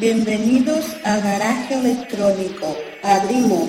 Bienvenidos a Garaje Electrónico. Abrimos.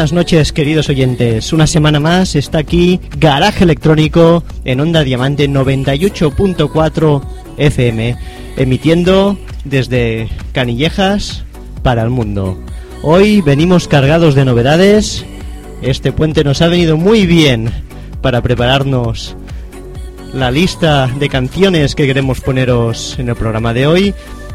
Buenas noches, queridos oyentes. Una semana más está aquí Garaje Electrónico en Onda Diamante 98.4 FM, emitiendo desde Canillejas para el mundo. Hoy venimos cargados de novedades. Este puente nos ha venido muy bien para prepararnos la lista de canciones que queremos poneros en el programa de hoy.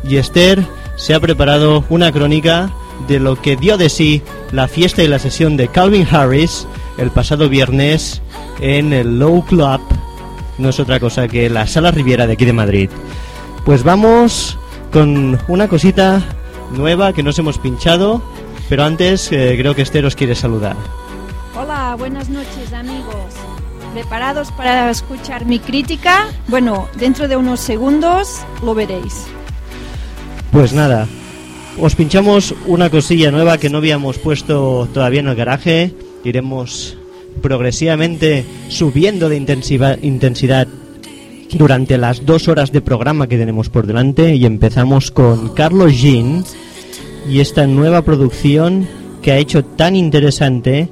Y Esther se ha preparado una crónica de lo que dio de sí la fiesta y la sesión de Calvin Harris el pasado viernes en el Low Club, no es otra cosa que la Sala Riviera de aquí de Madrid. Pues vamos con una cosita nueva que nos hemos pinchado, pero antes eh, creo que Esther os quiere saludar. Hola, buenas noches amigos. ¿Preparados para escuchar mi crítica? Bueno, dentro de unos segundos lo veréis. Pues nada, os pinchamos una cosilla nueva que no habíamos puesto todavía en el garaje. Iremos progresivamente subiendo de intensidad, durante las dos horas de programa que tenemos por delante y empezamos con Carlos Jean y esta nueva producción que ha hecho tan interesante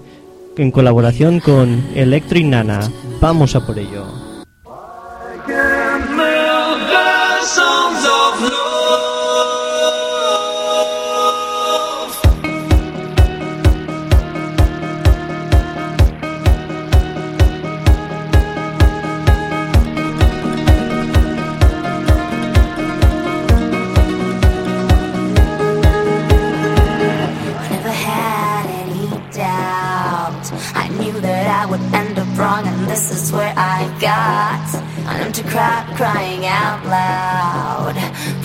en colaboración con Electric Nana. Vamos a por ello. This is where I got. I'm to cry, crying out loud,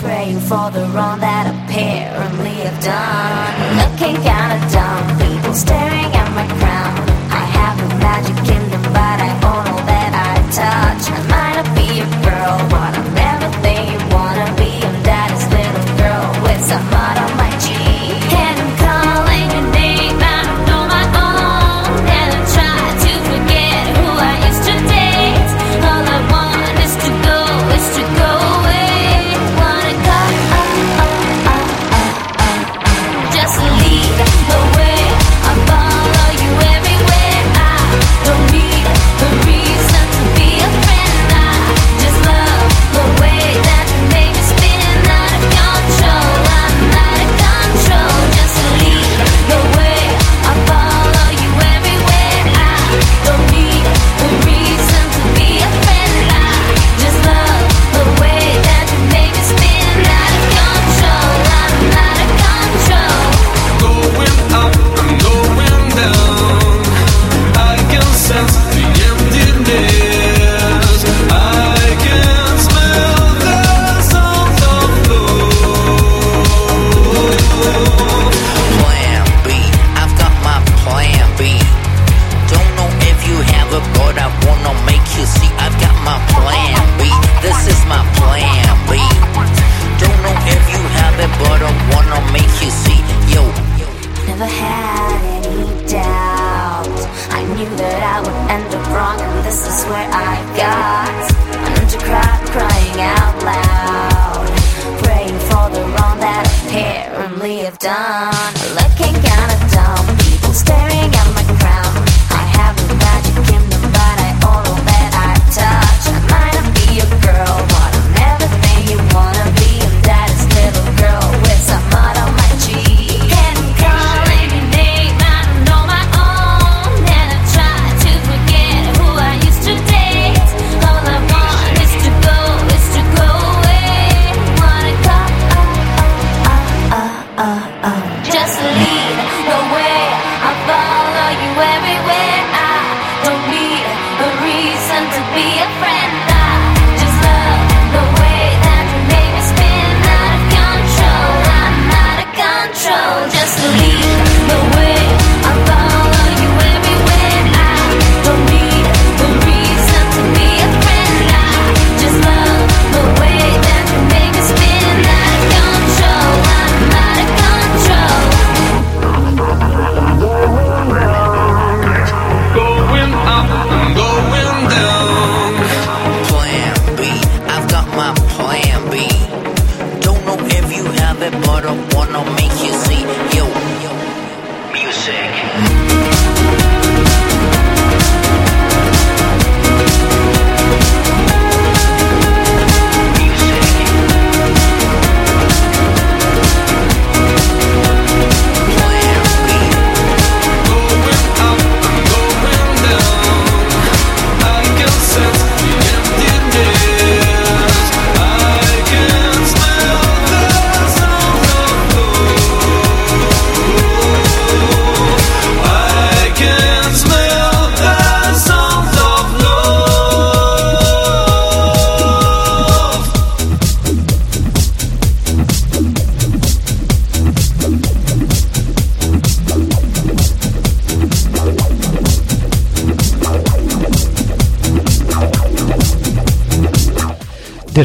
praying for the wrong that apparently I've done. Looking kinda dumb, people staring at my crown. I have a magic kingdom,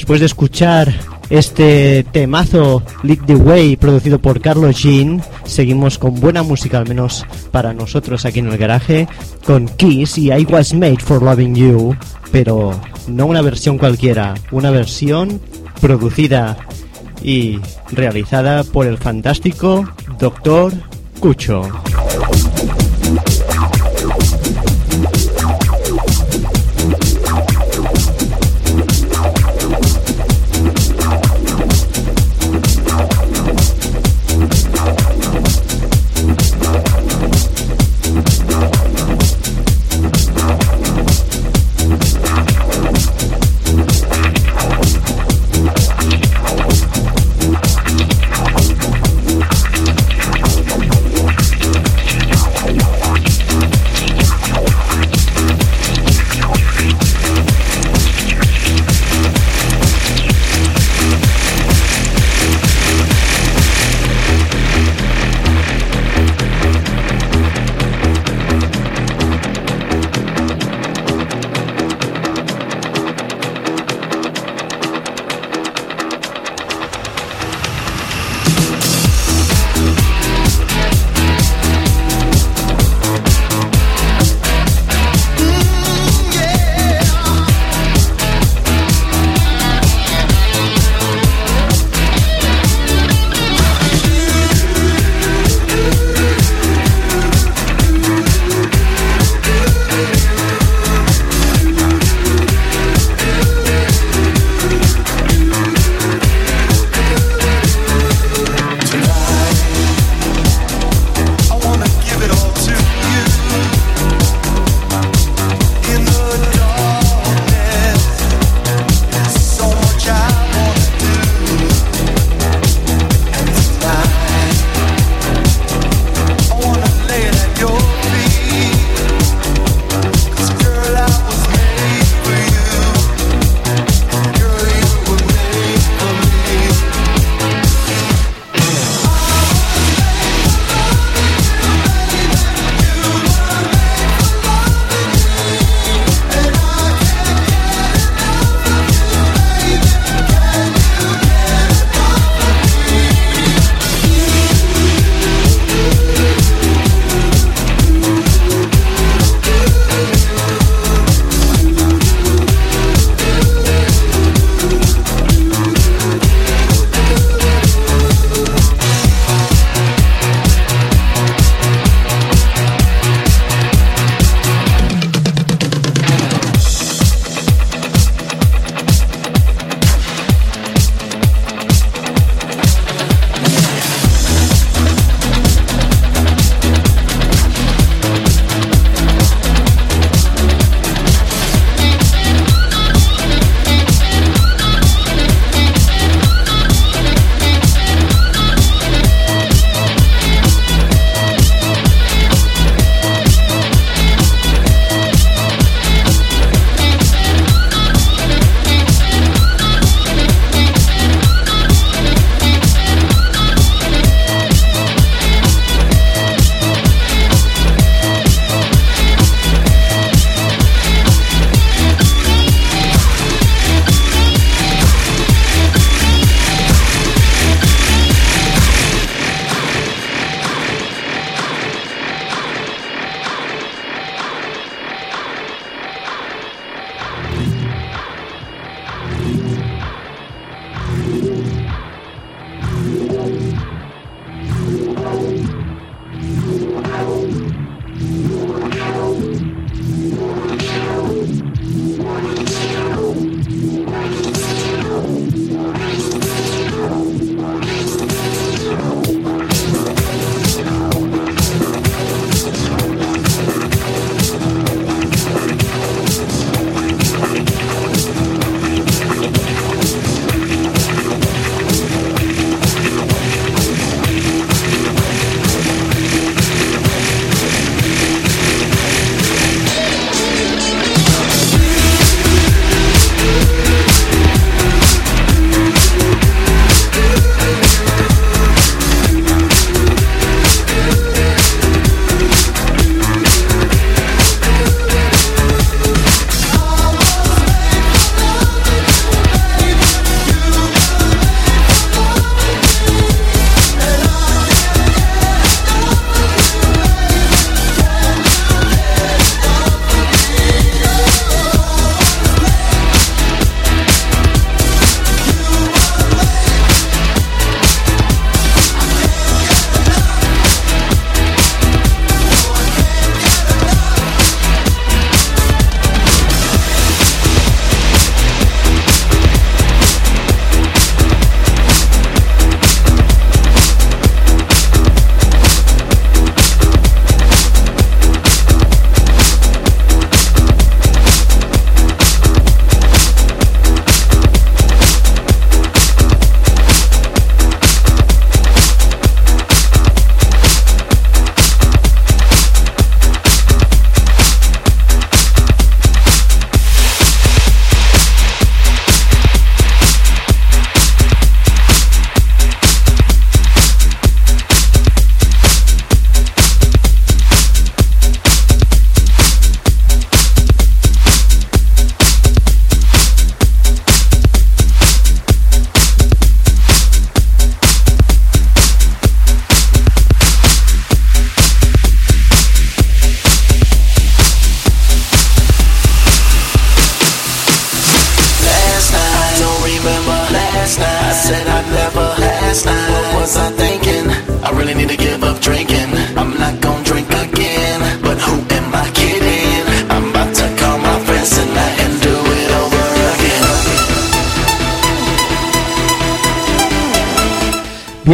Después de escuchar este temazo Lead the Way producido por Carlos Jean, seguimos con buena música, al menos para nosotros aquí en el garaje, con Kiss y I Was Made for Loving You, pero no una versión cualquiera, una versión producida y realizada por el fantástico Dr. Cucho.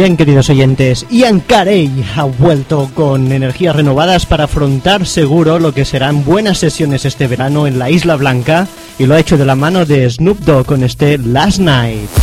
Bien, queridos oyentes, Ian Carey ha vuelto con energías renovadas para afrontar seguro lo que serán buenas sesiones este verano en la Isla Blanca y lo ha hecho de la mano de Snoop Dogg con este Last Night.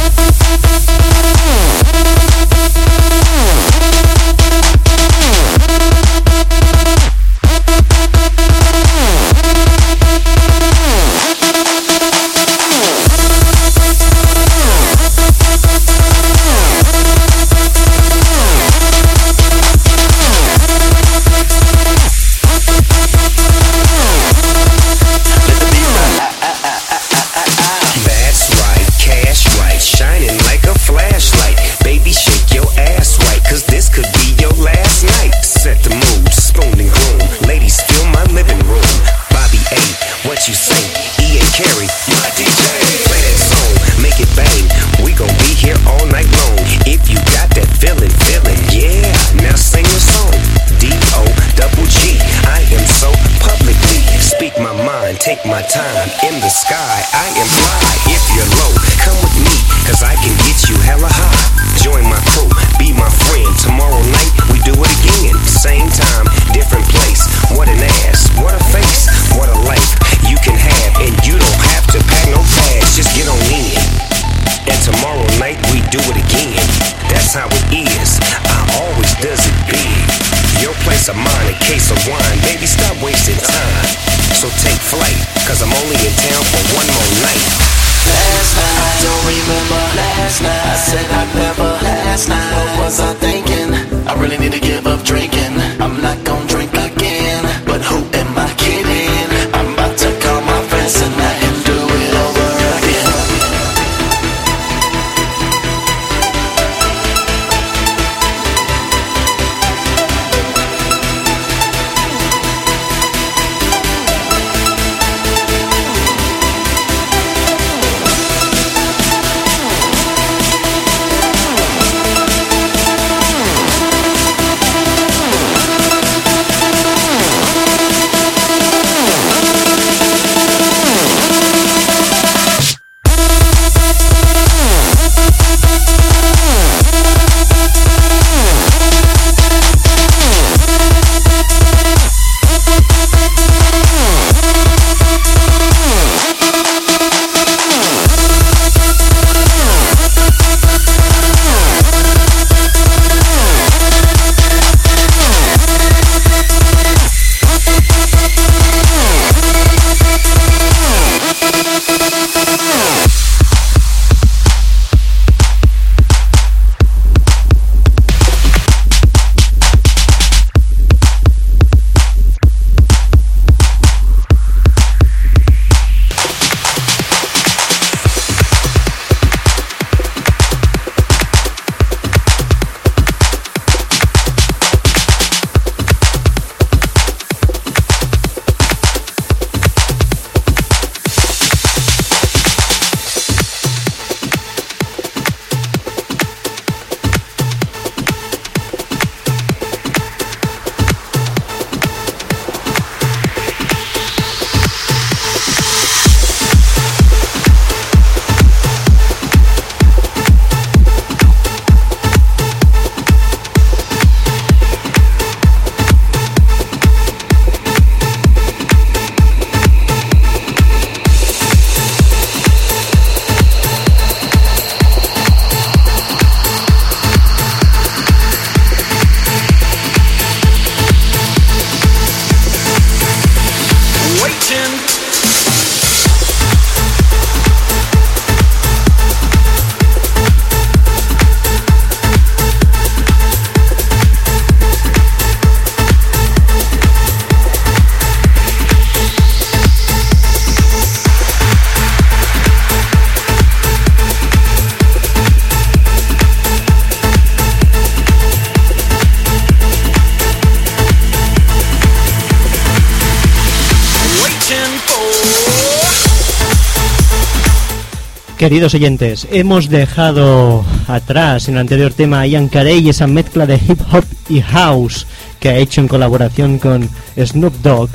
Queridos oyentes, hemos dejado atrás en el anterior tema a Ian Carey esa mezcla de hip hop y house que ha hecho en colaboración con Snoop Dogg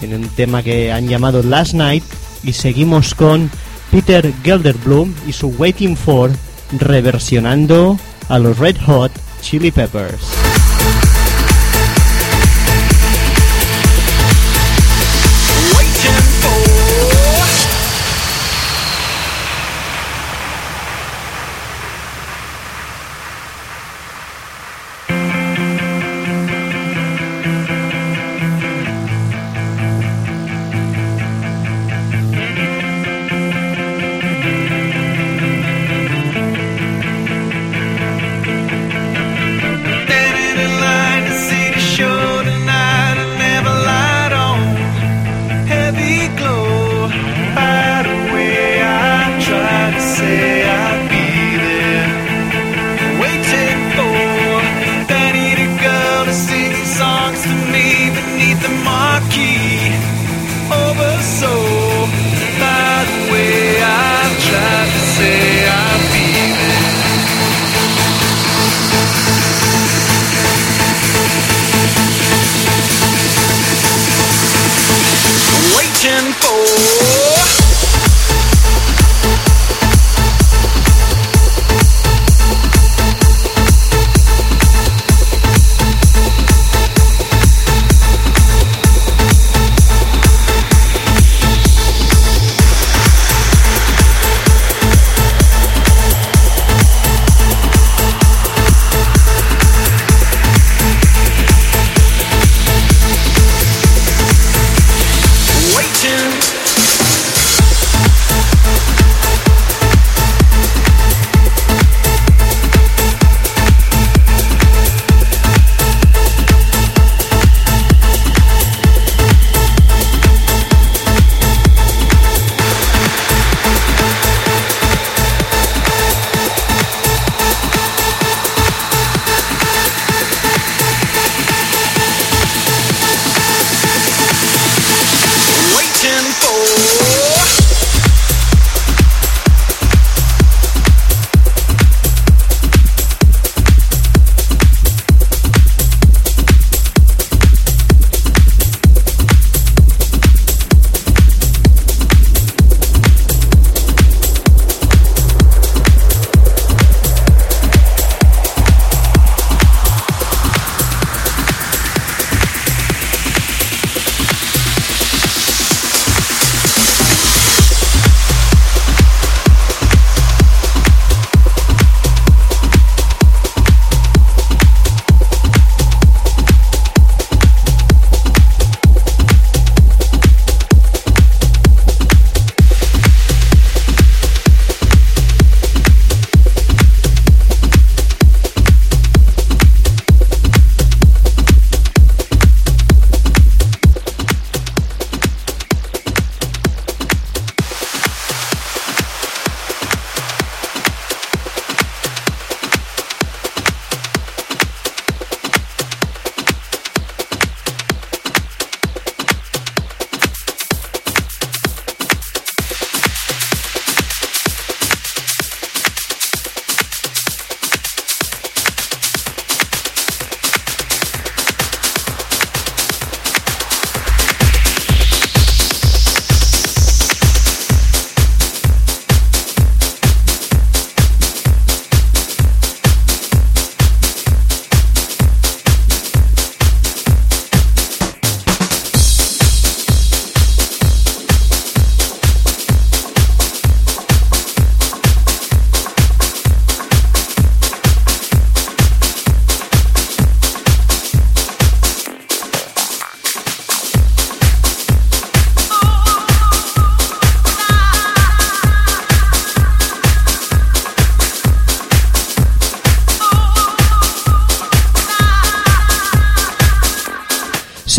en un tema que han llamado Last Night y seguimos con Peter Gelderblum y su Waiting For reversionando a los Red Hot Chili Peppers.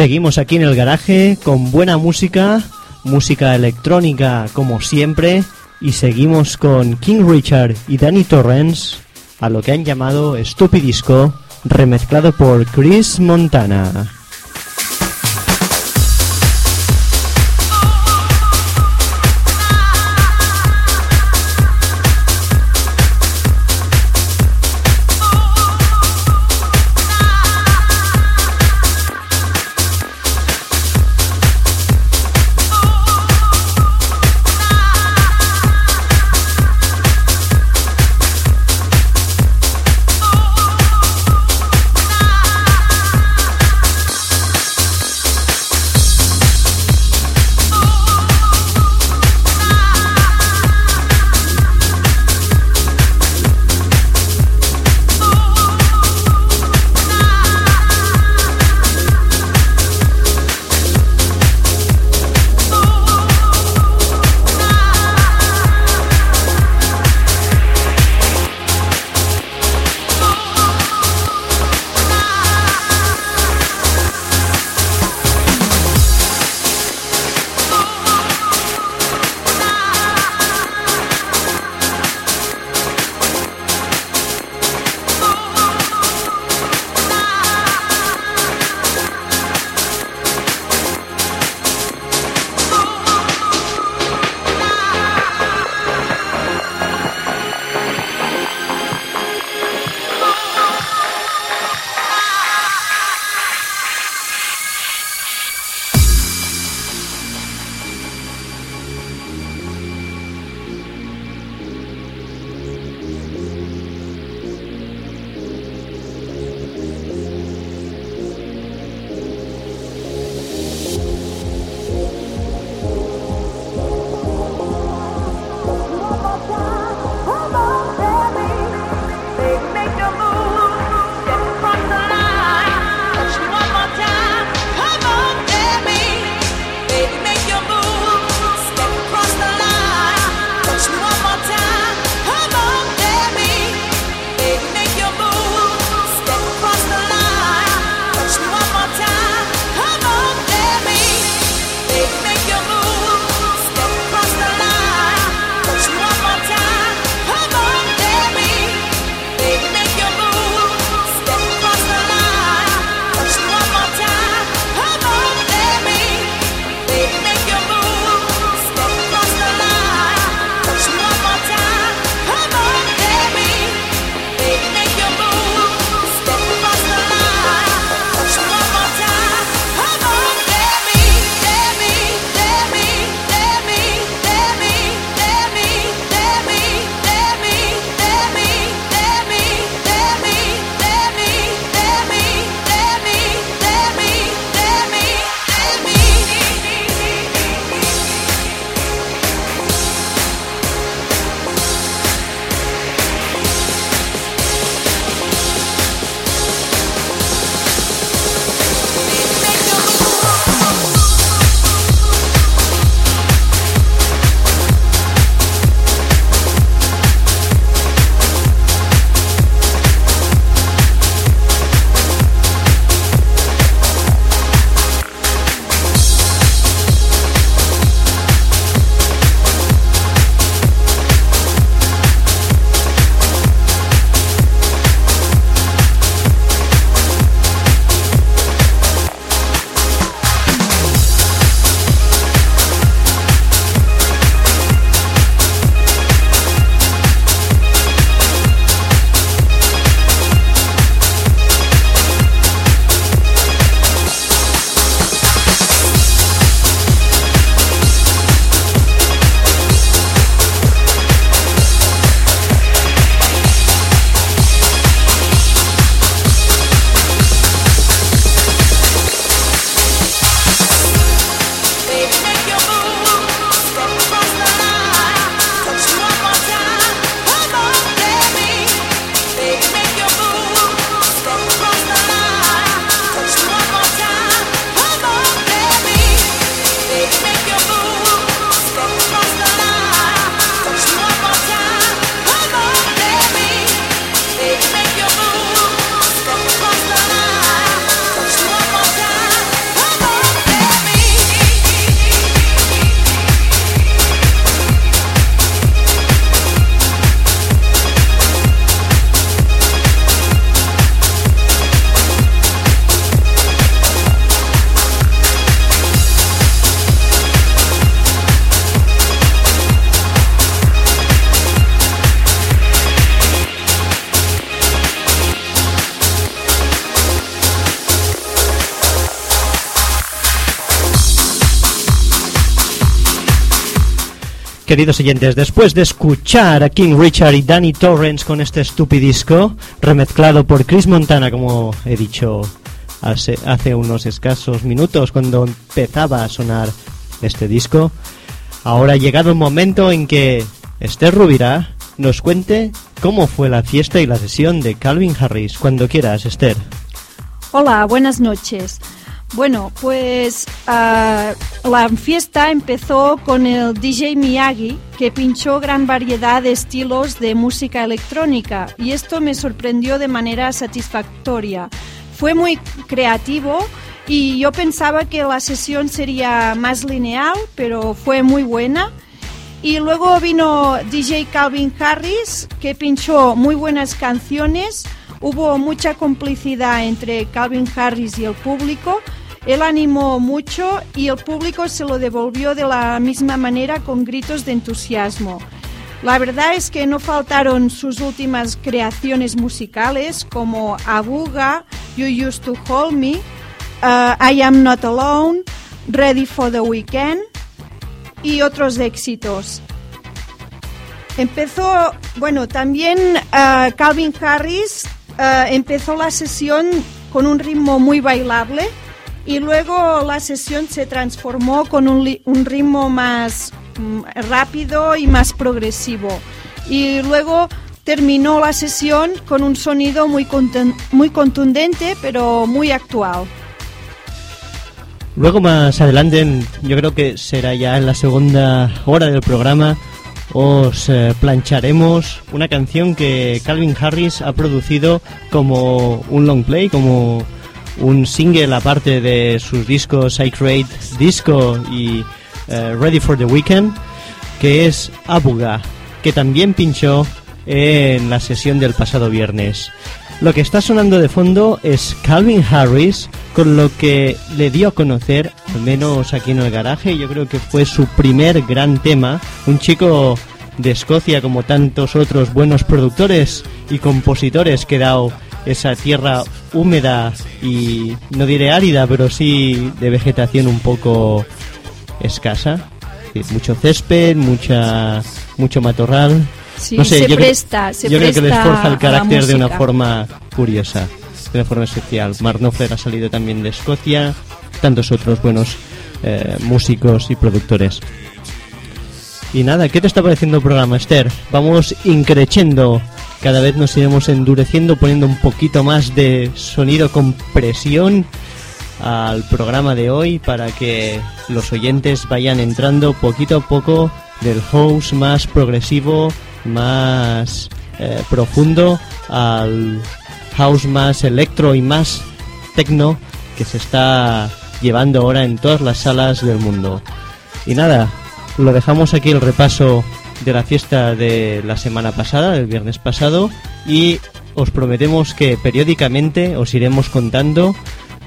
Seguimos aquí en el garaje con buena música, música electrónica como siempre, y seguimos con King Richard y Danny Torrens a lo que han llamado Stupidisco, remezclado por Chris Montana. Queridos oyentes, después de escuchar a King Richard y Danny Torrance con este estupidisco, remezclado por Chris Montana, como he dicho hace, unos escasos minutos cuando empezaba a sonar este disco, ahora ha llegado el momento en que Esther Rubira nos cuente cómo fue la fiesta y la sesión de Calvin Harris. Cuando quieras, Esther. Hola, buenas noches. Bueno, pues ah, la fiesta empezó con el DJ Miyagi, que pinchó gran variedad de estilos de música electrónica y esto me sorprendió de manera satisfactoria. Fue muy creativo y yo pensaba que la sesión sería más lineal, pero fue muy buena. Y luego vino DJ Calvin Harris, que pinchó muy buenas canciones. Hubo mucha complicidad entre Calvin Harris y el público. Él animó mucho y el público se lo devolvió de la misma manera con gritos de entusiasmo. La verdad es que no faltaron sus últimas creaciones musicales como Abuga, You Used to Hold Me, uh, I Am Not Alone, Ready for the Weekend y otros éxitos. Empezó, bueno, también uh, Calvin Harris uh, empezó la sesión con un ritmo muy bailable y luego la sesión se transformó con un, un ritmo más mm, rápido y más progresivo. Y luego terminó la sesión con un sonido muy, muy contundente pero muy actual. Luego más adelante, yo creo que será ya en la segunda hora del programa, os eh, plancharemos una canción que Calvin Harris ha producido como un long play, como un single aparte de sus discos I Create Disco y eh, Ready for the Weekend, que es Abuga, que también pinchó en la sesión del pasado viernes. Lo que está sonando de fondo es Calvin Harris, con lo que le dio a conocer, al menos aquí en el garaje, yo creo que fue su primer gran tema, un chico de Escocia como tantos otros buenos productores y compositores que ha dado esa tierra húmeda y no diré árida, pero sí de vegetación un poco escasa. Es decir, Mucho césped, mucha, mucho matorral. Sí, no sé, se yo, creo- presta, se yo creo que les forja el carácter de una forma curiosa, de una forma especial. Mark Knopfler ha salido también de Escocia, tantos otros buenos eh, músicos y productores. Y nada, ¿qué te está pareciendo el programa, Esther? Vamos increciendo. Cada vez nos iremos endureciendo, poniendo un poquito más de sonido con presión al programa de hoy para que los oyentes vayan entrando poquito a poco del house más progresivo, más eh, profundo al house más electro y más techno que se está llevando ahora en todas las salas del mundo. Y nada, lo dejamos aquí el repaso de la fiesta de la semana pasada, del viernes pasado, y os prometemos que periódicamente os iremos contando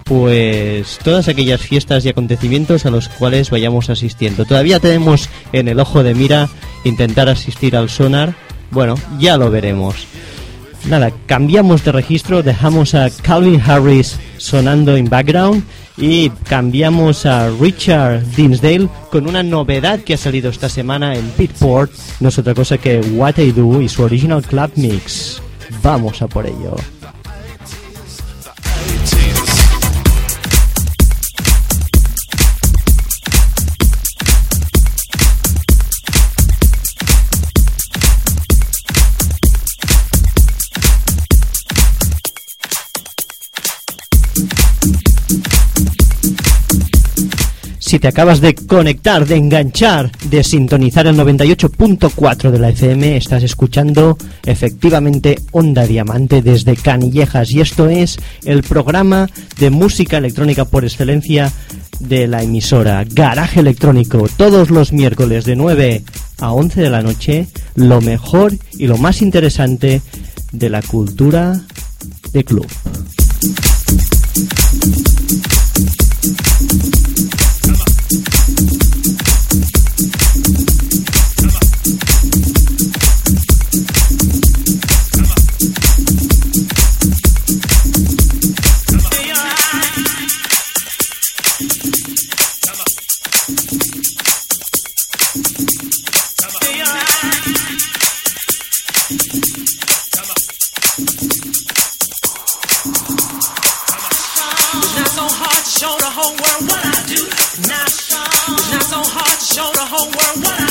pues todas aquellas fiestas y acontecimientos a los cuales vayamos asistiendo. Todavía tenemos en el ojo de mira intentar asistir al sonar. Bueno, ya lo veremos. Nada, cambiamos de registro, dejamos a Calvin Harris sonando en background y cambiamos a Richard Dinsdale con una novedad que ha salido esta semana en Beatport, no es otra cosa que What I Do y su original club mix. Vamos a por ello. Si te acabas de conectar, de enganchar, de sintonizar el 98.4 de la FM, estás escuchando efectivamente Onda Diamante desde Canillejas y esto es el programa de música electrónica por excelencia de la emisora Garaje Electrónico todos los miércoles de 9 a 11 de la noche, lo mejor y lo más interesante de la cultura de club. Show the whole world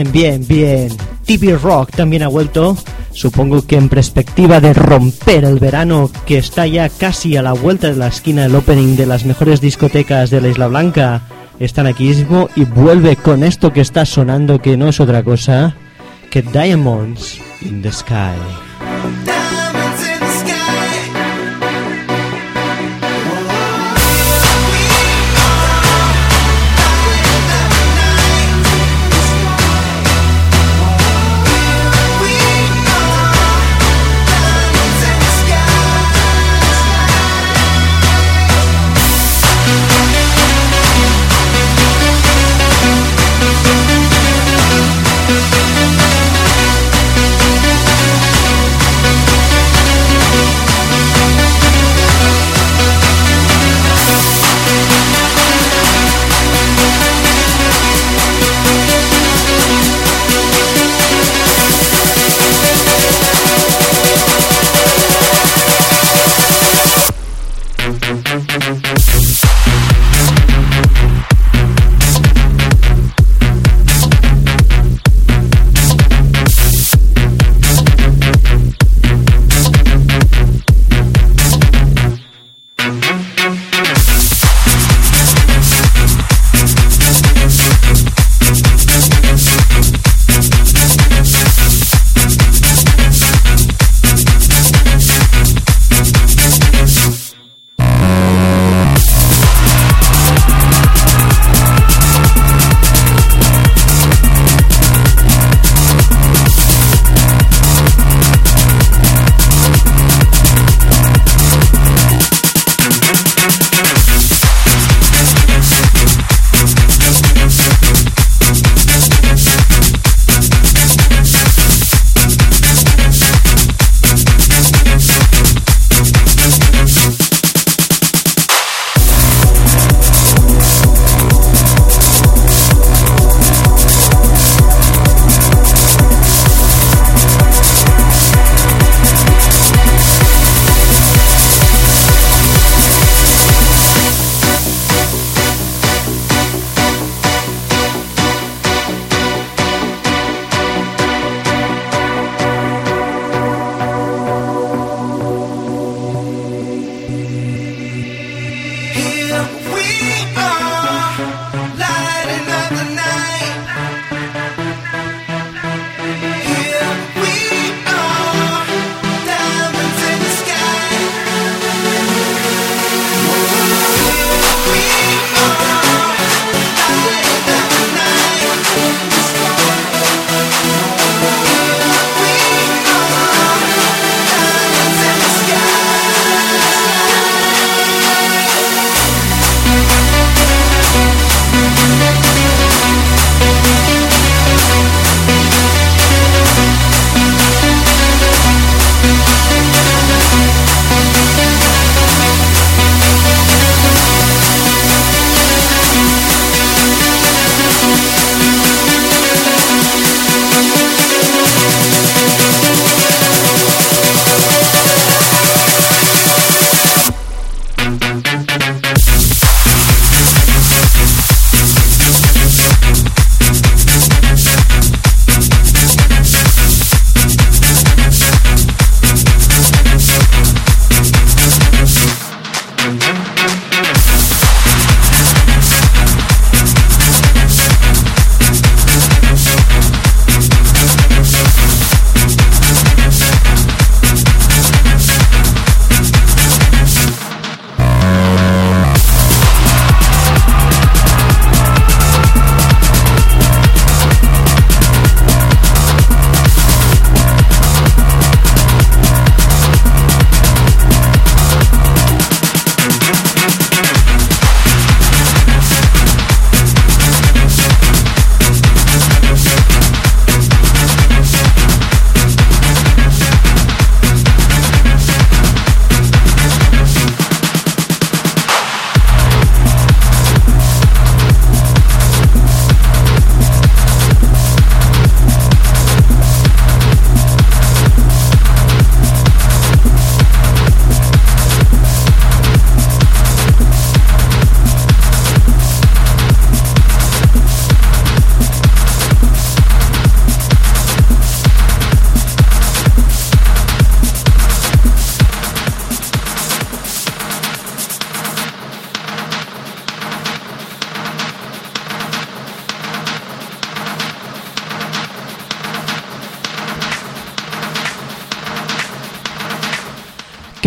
Bien, bien, bien. TV Rock también ha vuelto. Supongo que en perspectiva de romper el verano que está ya casi a la vuelta de la esquina del opening de las mejores discotecas de la Isla Blanca, están aquí mismo y vuelve con esto que está sonando que no es otra cosa que Diamonds in the Sky.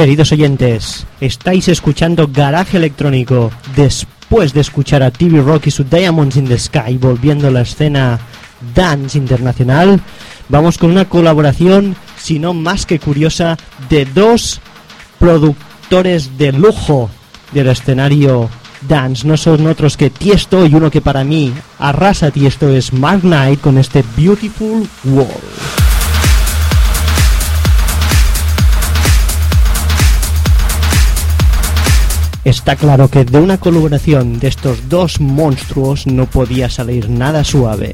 Queridos oyentes, estáis escuchando Garaje Electrónico después de escuchar a TV Rock y su Diamonds in the Sky volviendo a la escena dance internacional. Vamos con una colaboración, si no más que curiosa, de dos productores de lujo del escenario dance. No son otros que Tiesto y uno que para mí arrasa Tiesto es Mark Knight con este Beautiful World. Está claro que de una colaboración de estos dos monstruos no podía salir nada suave.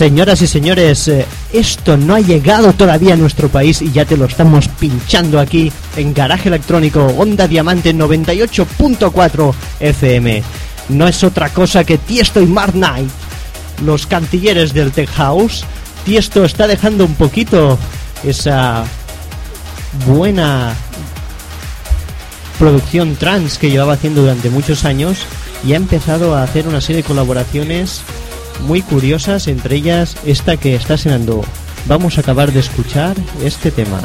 Señoras y señores, eh, esto no ha llegado todavía a nuestro país y ya te lo estamos pinchando aquí en Garaje Electrónico Onda Diamante 98.4 FM. No es otra cosa que Tiesto y Mark Knight, los cantilleres del Tech House. Tiesto está dejando un poquito esa buena producción trans que llevaba haciendo durante muchos años y ha empezado a hacer una serie de colaboraciones muy curiosas, entre ellas esta que está sonando. Vamos a acabar de escuchar este tema.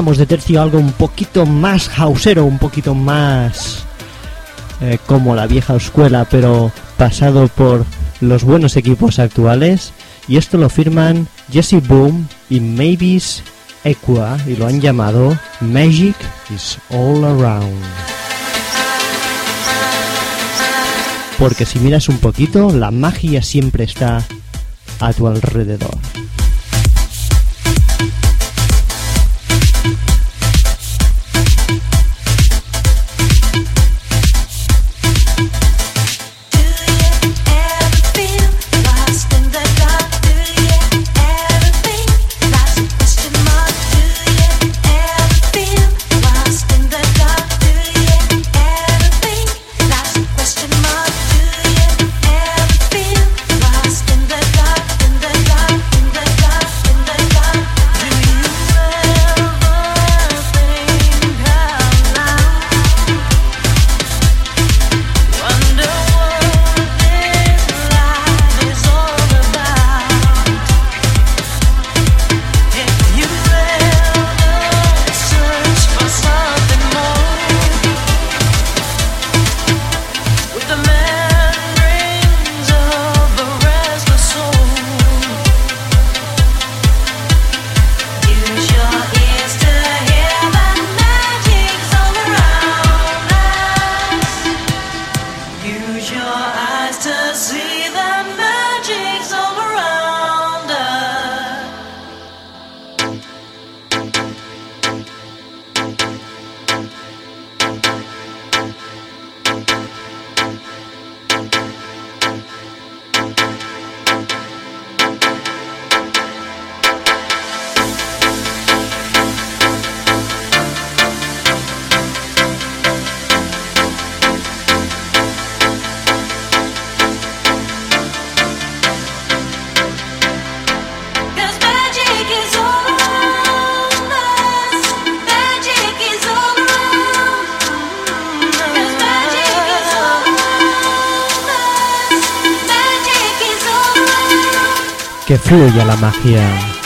Cambiamos de tercio algo un poquito más hausero, un poquito más eh, como la vieja escuela, pero pasado por los buenos equipos actuales. Y esto lo firman Jesse Boom y Mavis Equa y lo han llamado Magic is All Around. Porque si miras un poquito, la magia siempre está a tu alrededor. Fluya la magia.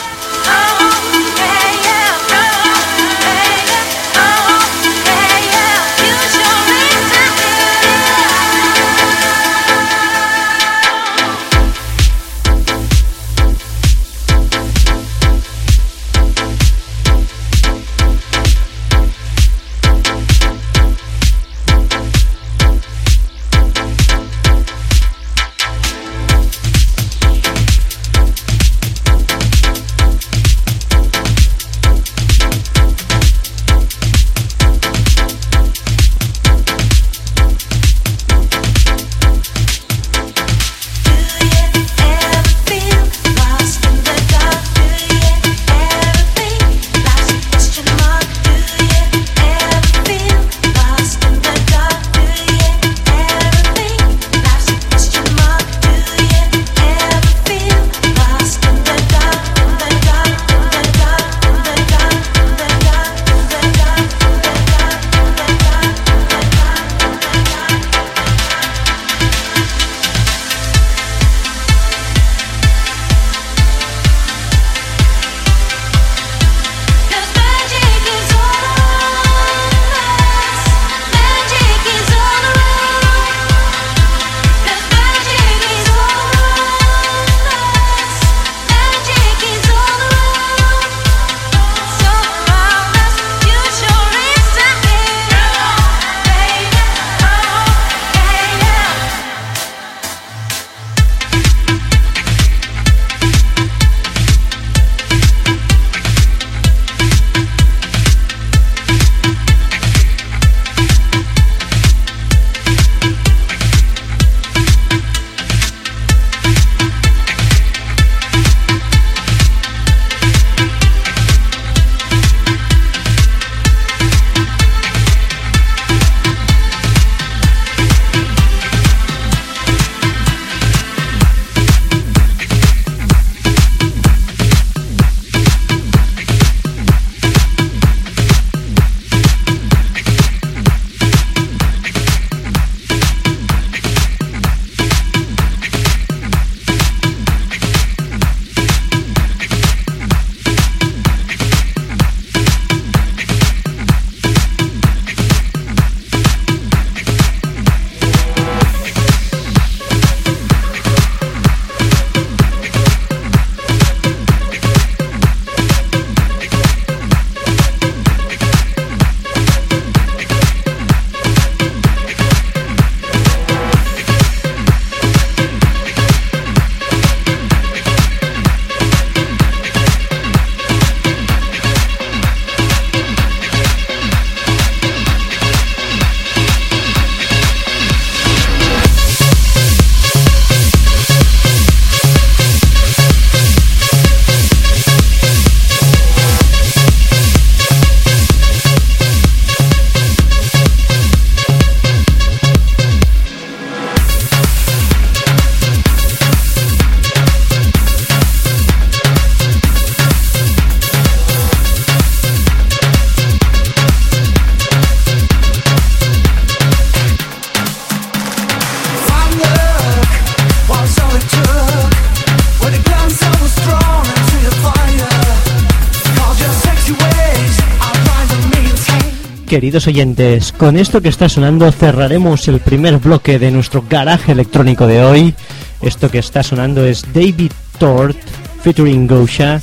Queridos oyentes, con esto que está sonando cerraremos el primer bloque de nuestro garaje electrónico de hoy. Esto que está sonando es David Tort featuring Gosha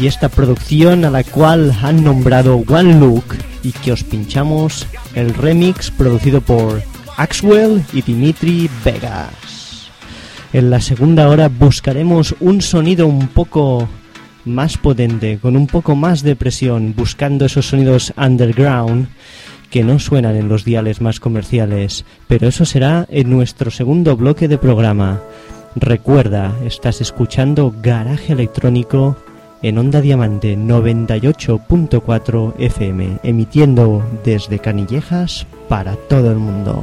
y esta producción a la cual han nombrado One Look y que os pinchamos el remix producido por Axwell y Dimitri Vegas. En la segunda hora buscaremos un sonido un poco más potente, con un poco más de presión, buscando esos sonidos underground que no suenan en los diales más comerciales, pero eso será en nuestro segundo bloque de programa. Recuerda, estás escuchando Garaje Electrónico en Onda Diamante 98.4 FM, emitiendo desde Canillejas para todo el mundo.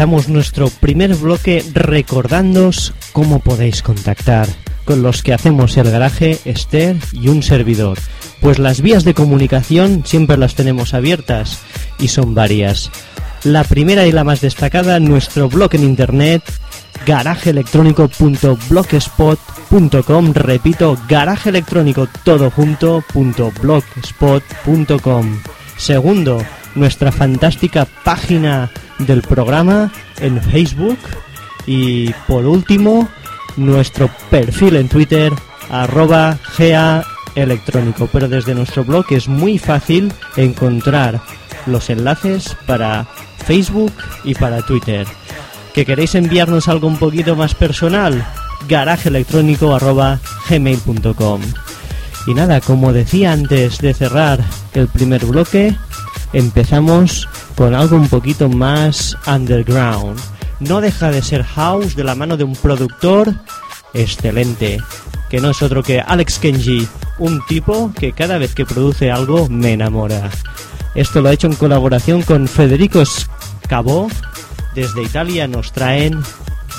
Nuestro primer bloque recordándoos cómo podéis contactar con los que hacemos el garaje, Esther y un servidor. Pues las vías de comunicación siempre las tenemos abiertas y son varias. La primera y la más destacada, nuestro blog en internet, garajeelectrónico.blogspot.com, repito, garajeelectrónico todo. Segundo, nuestra fantástica página del programa en Facebook. Y por último, nuestro perfil en Twitter, arroba GA electrónico. Pero desde nuestro blog es muy fácil encontrar los enlaces para Facebook y para Twitter. ¿Que queréis enviarnos algo un poquito más personal? garajeelectrónico arroba gmail.com. Y nada, como decía antes de cerrar el primer bloque, empezamos con algo un poquito más underground. No deja de ser house de la mano de un productor excelente, que no es otro que Alex Kenji, un tipo que cada vez que produce algo me enamora. Esto lo ha hecho en colaboración con Federico Scavo. Desde Italia nos traen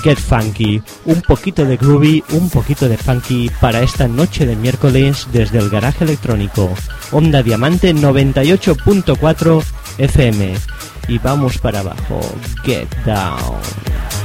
Get Funky, un poquito de groovy, un poquito de funky para esta noche de miércoles desde el garaje electrónico. Onda Diamante 98.4 FM. Y vamos para abajo. Get down.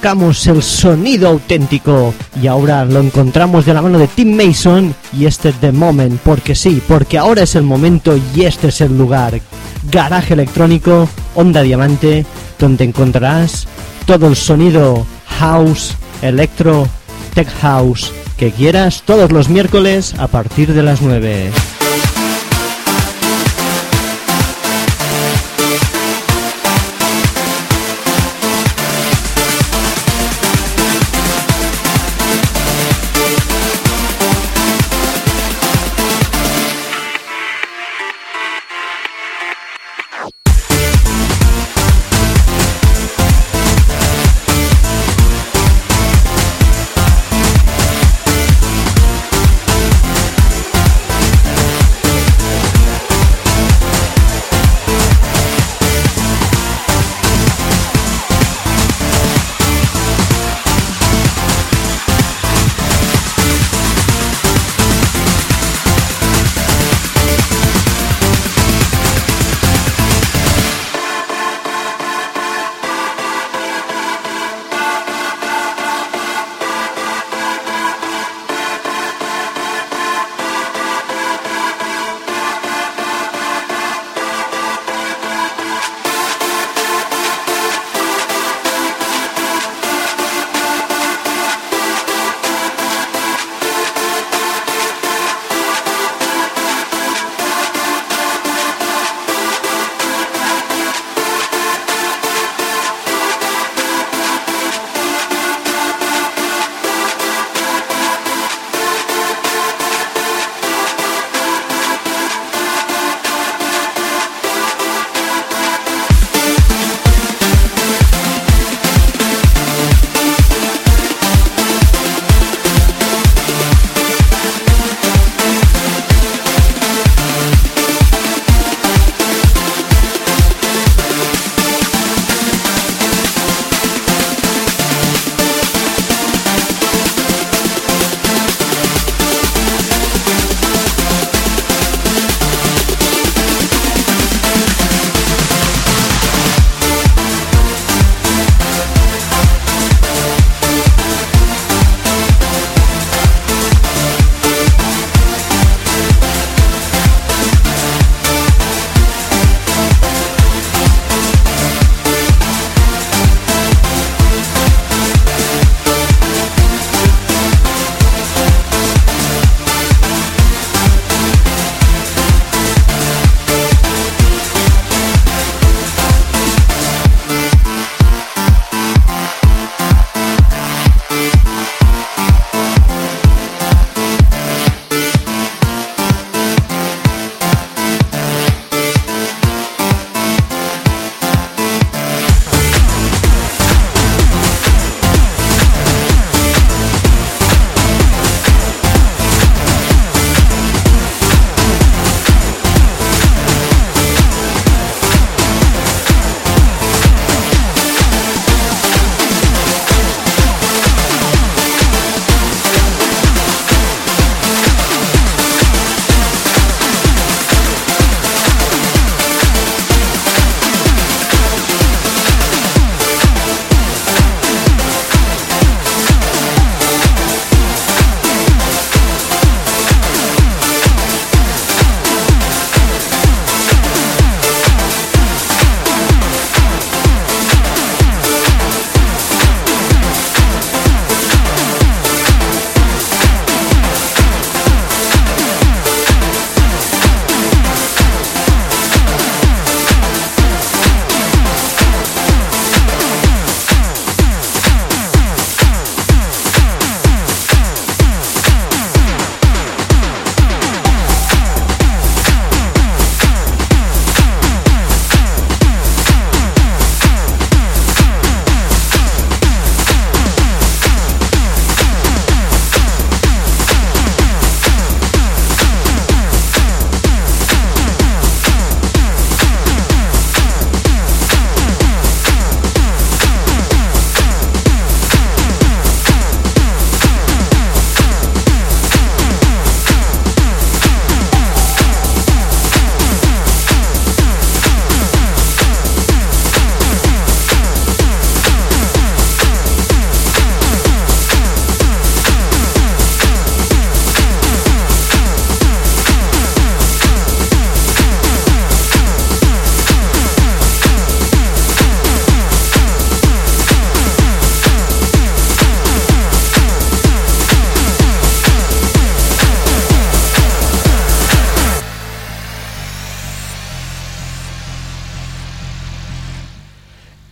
Buscamos el sonido auténtico y ahora lo encontramos de la mano de Tim Mason y este The Moment, porque sí, porque ahora es el momento y este es el lugar. Garaje electrónico, onda diamante, donde encontrarás todo el sonido house, electro, tech house que quieras todos los miércoles a partir de las 9.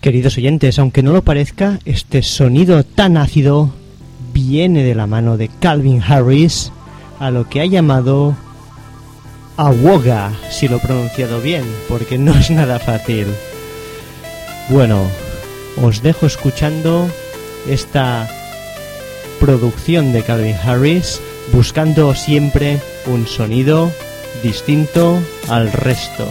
Queridos oyentes, aunque no lo parezca, este sonido tan ácido viene de la mano de Calvin Harris a lo que ha llamado Awoga, si lo he pronunciado bien, porque no es nada fácil. Bueno, os dejo escuchando esta producción de Calvin Harris, buscando siempre un sonido distinto al resto.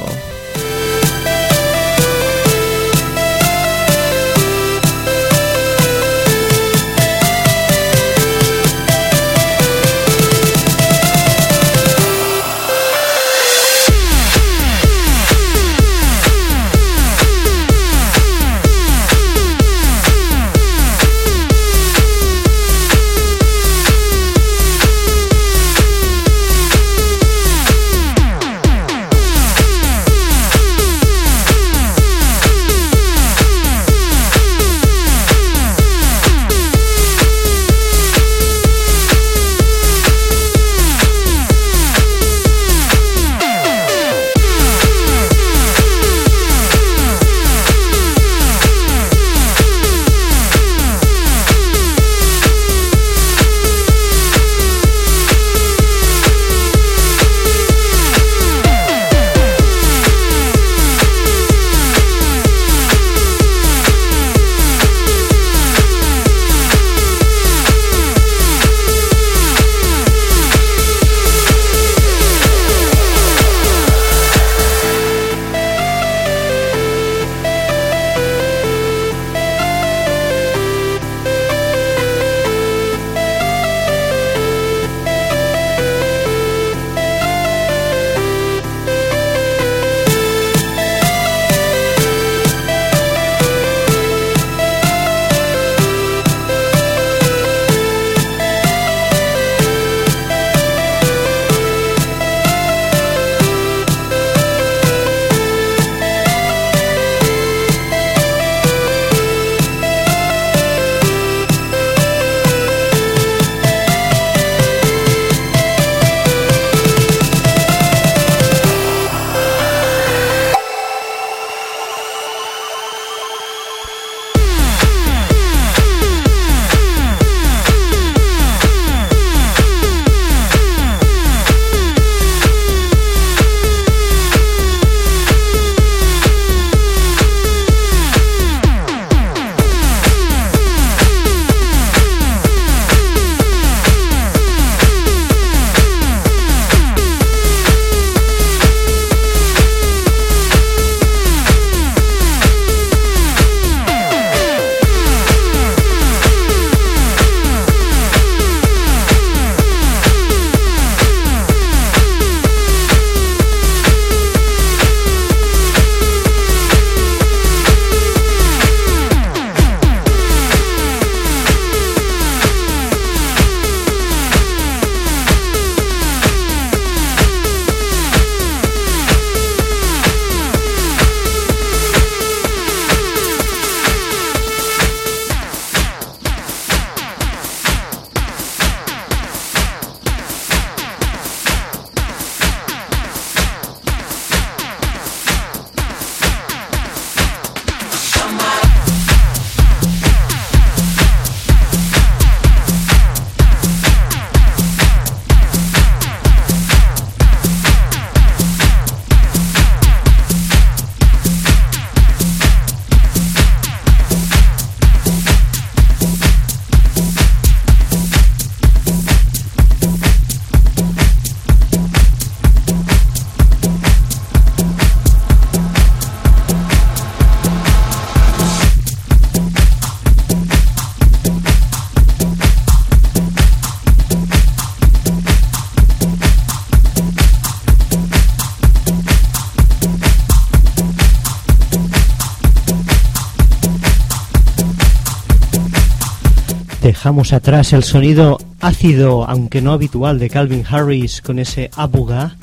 Dejamos atrás el sonido ácido, aunque no habitual, de Calvin Harris con ese abuga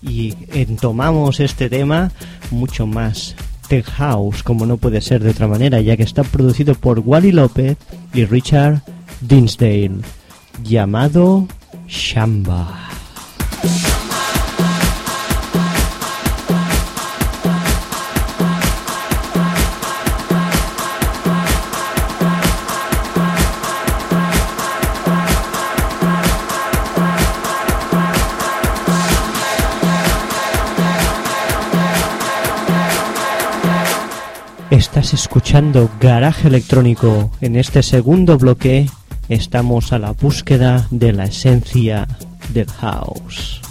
y entomamos este tema mucho más tech house, como no puede ser de otra manera, ya que está producido por Wally López y Richard Dinsdale, llamado Shamba. Estás escuchando Garaje Electrónico. En este segundo bloque estamos a la búsqueda de la esencia del house.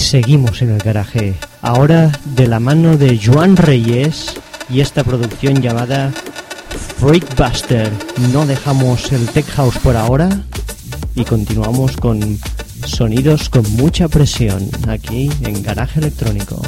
Seguimos en el garaje. Ahora de la mano de Joan Reyes y esta producción llamada Freakbuster. No dejamos el tech house por ahora y continuamos con sonidos con mucha presión aquí en Garaje Electrónico.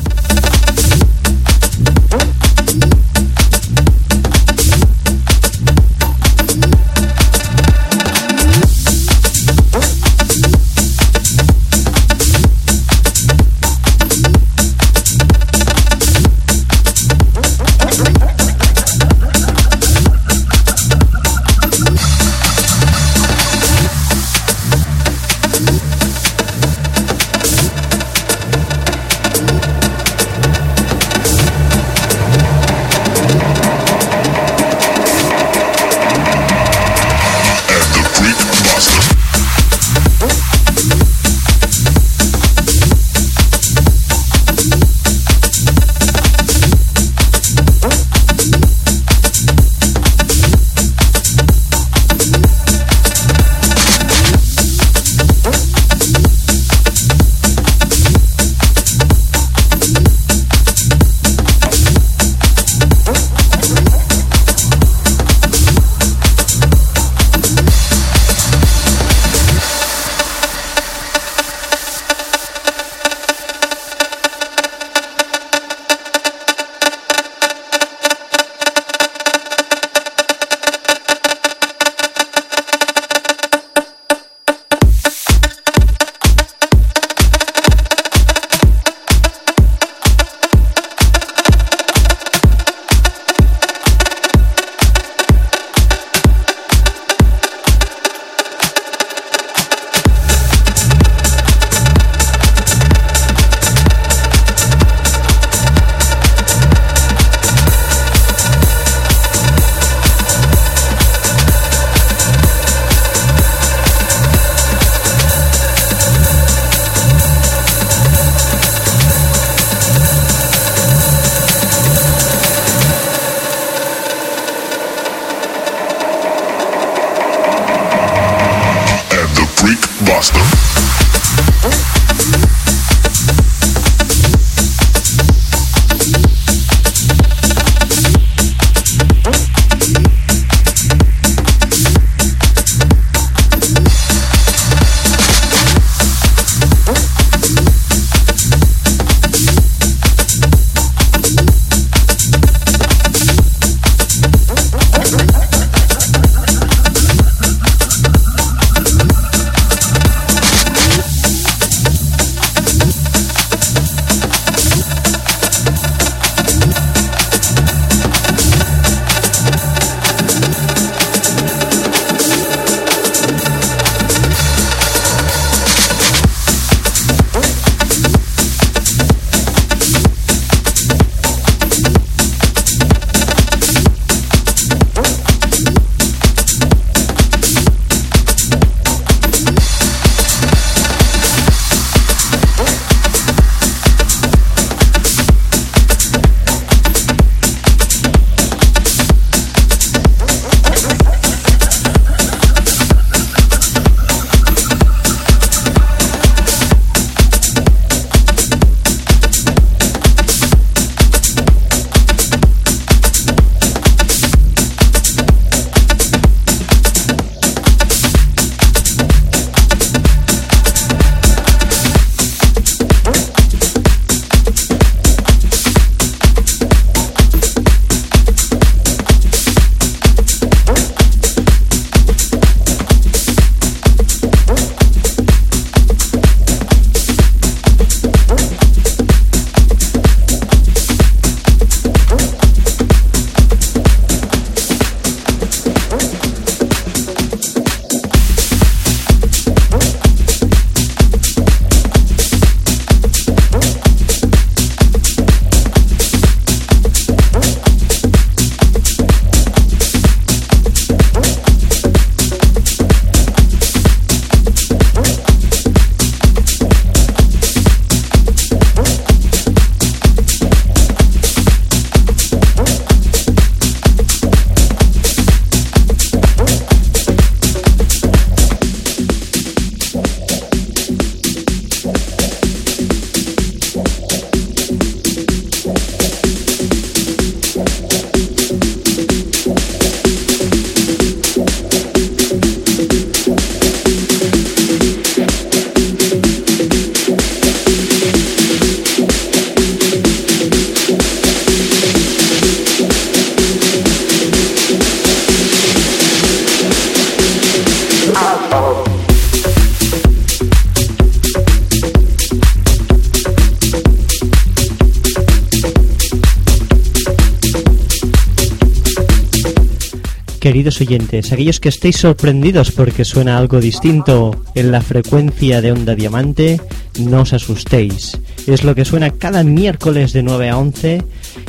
Oyentes, aquellos que estéis sorprendidos porque suena algo distinto en la frecuencia de onda diamante, no os asustéis. Es lo que suena cada miércoles de 9 a 11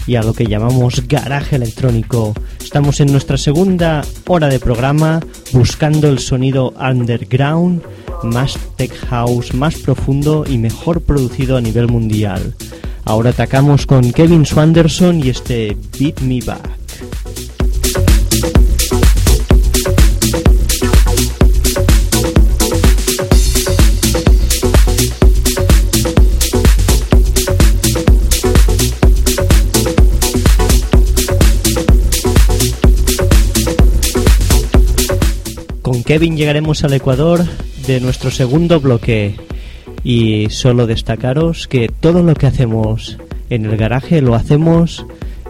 y a lo que llamamos garaje electrónico. Estamos en nuestra segunda hora de programa buscando el sonido underground, más tech house, más profundo y mejor producido a nivel mundial. Ahora atacamos con Kevin Swanderson y este Beat Me Back. Kevin llegaremos al Ecuador de nuestro segundo bloque y solo destacaros que todo lo que hacemos en el garaje lo hacemos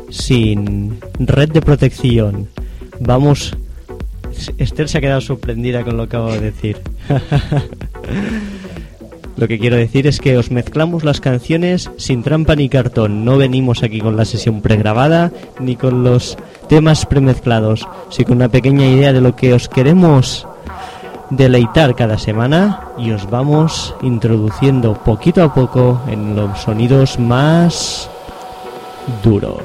sin red de protección. Vamos, Esther se ha quedado sorprendida con lo que acabo de decir. Lo que quiero decir es que os mezclamos las canciones sin trampa ni cartón. No venimos aquí con la sesión pregrabada ni con los temas premezclados, sino con una pequeña idea de lo que os queremos deleitar cada semana y os vamos introduciendo poquito a poco en los sonidos más duros.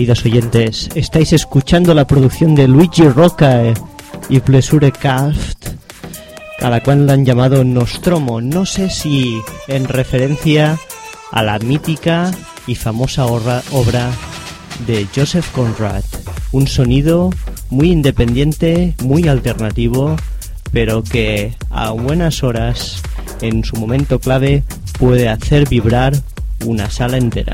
Queridos oyentes, estáis escuchando la producción de Luigi Rocca y Plesure Craft, a la cual la han llamado Nostromo. No sé si en referencia a la mítica y famosa obra de Joseph Conrad. Un sonido muy independiente, muy alternativo, pero que a buenas horas, en su momento clave, puede hacer vibrar una sala entera.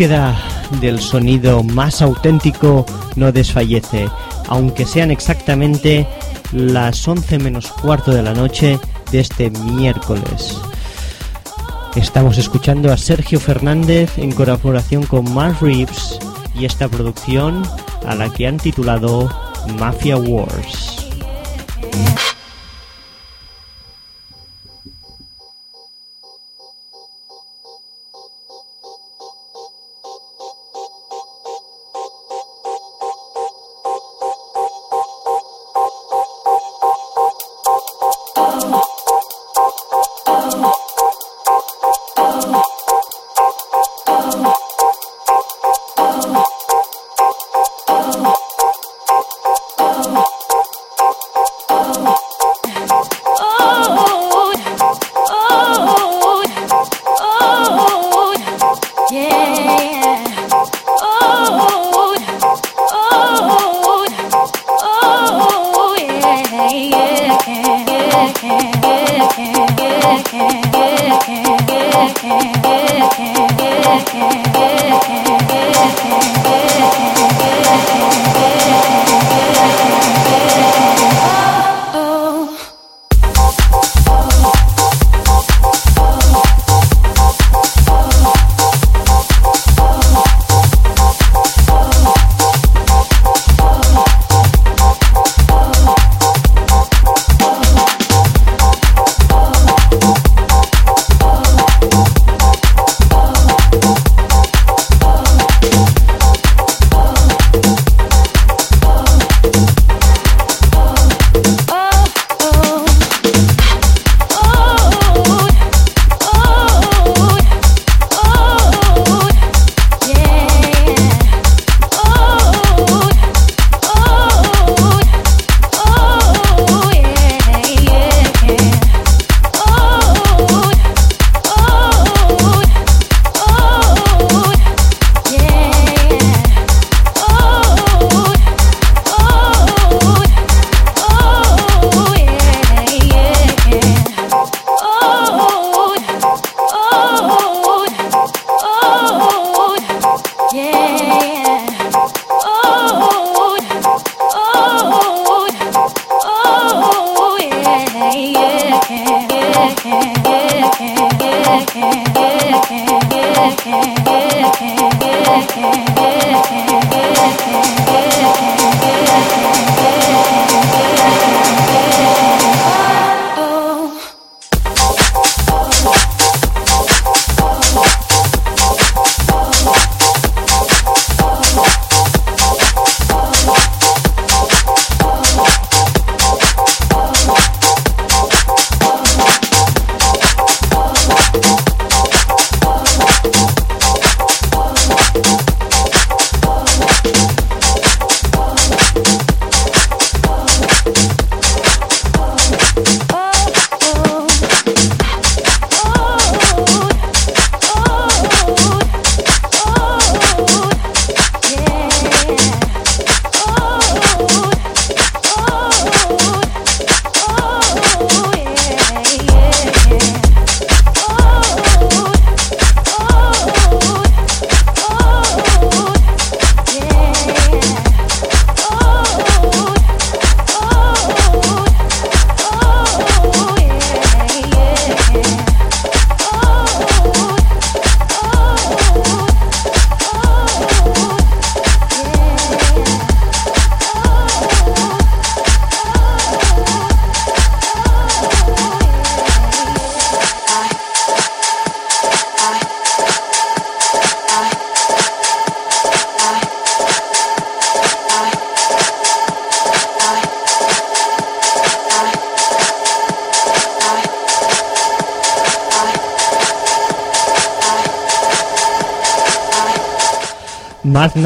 Búsqueda del sonido más auténtico no desfallece, aunque sean exactamente las 11 menos cuarto de la noche de este miércoles. Estamos escuchando a Sergio Fernández en colaboración con Mark Reeves y esta producción a la que han titulado Mafia Wars.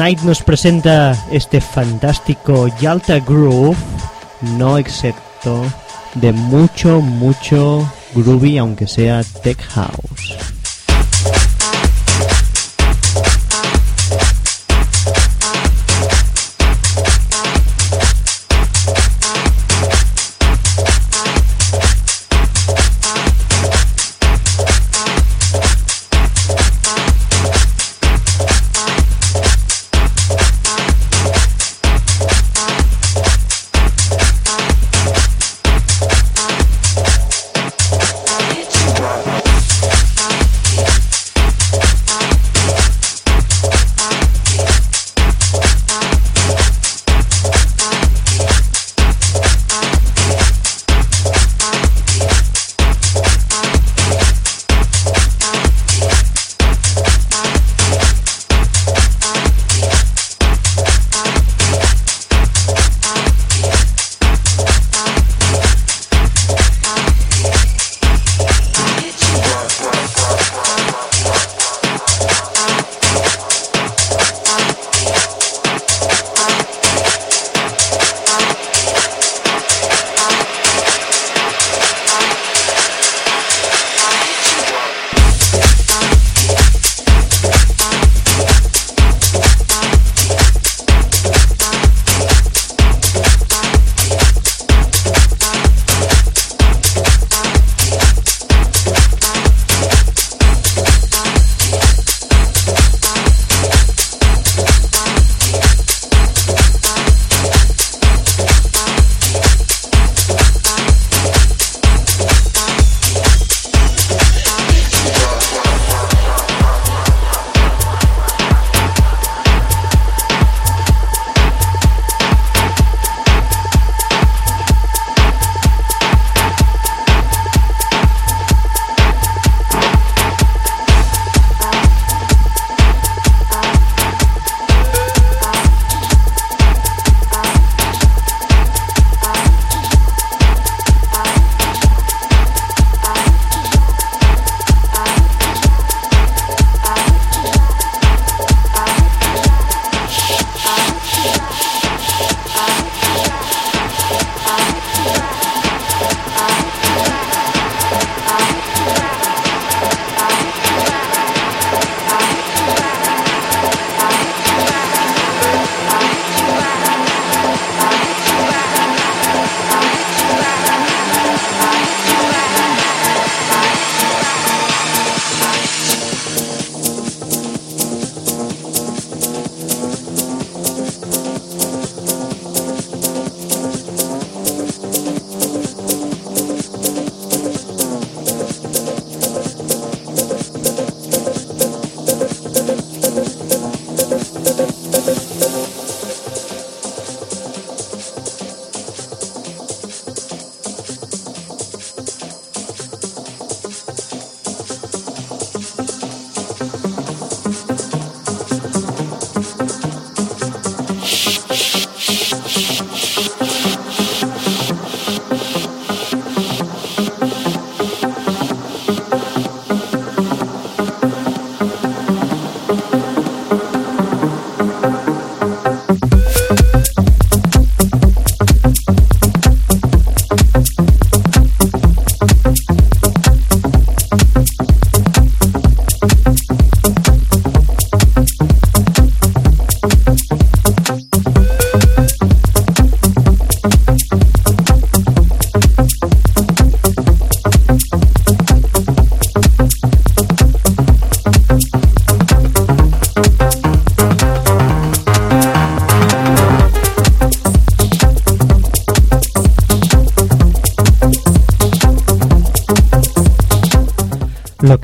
Mark Knight nos presenta este fantástico Yalta Groove, no excepto de mucho, mucho groovy, aunque sea tech house.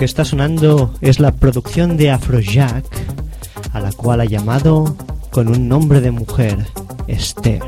Que está sonando es la producción de Afrojack, a la cual ha llamado con un nombre de mujer, Esther.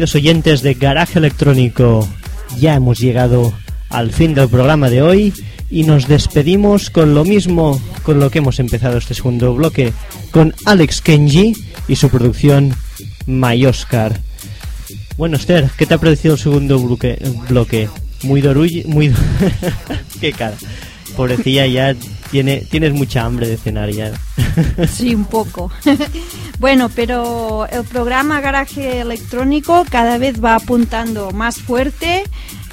Queridos oyentes de Garaje Electrónico. Ya hemos llegado al fin del programa de hoy y nos despedimos con lo mismo con lo que hemos empezado este segundo bloque, con Alex Kenji y su producción My Oscar. Bueno, Esther, ¿qué te ha parecido el segundo bloque? bloque? Muy dorulli, muy... qué cara. Pobrecilla, ya tiene, tienes mucha hambre de cenar ya. Sí, un poco. bueno, pero el programa Garaje Electrónico cada vez va apuntando más fuerte,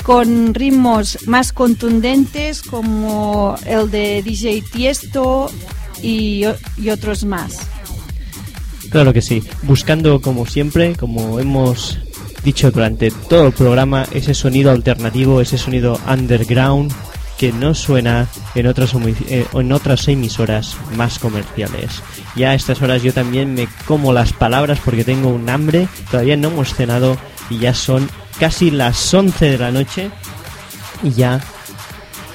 con ritmos más contundentes como el de DJ Tiesto y, y otros más. Claro que sí, buscando como siempre, como hemos dicho durante todo el programa, ese sonido alternativo, ese sonido underground que no suena en otras, eh, en otras emisoras más comerciales. Ya a estas horas yo también me como las palabras porque tengo un hambre, todavía no hemos cenado y ya son casi las 11 de la noche y ya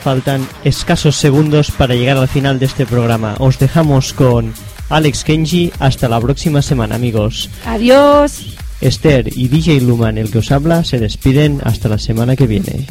faltan escasos segundos para llegar al final de este programa. Os dejamos con Alex Kenji hasta la próxima semana, amigos. Adiós. Esther y DJ Luman, el que os habla, se despiden hasta la semana que viene.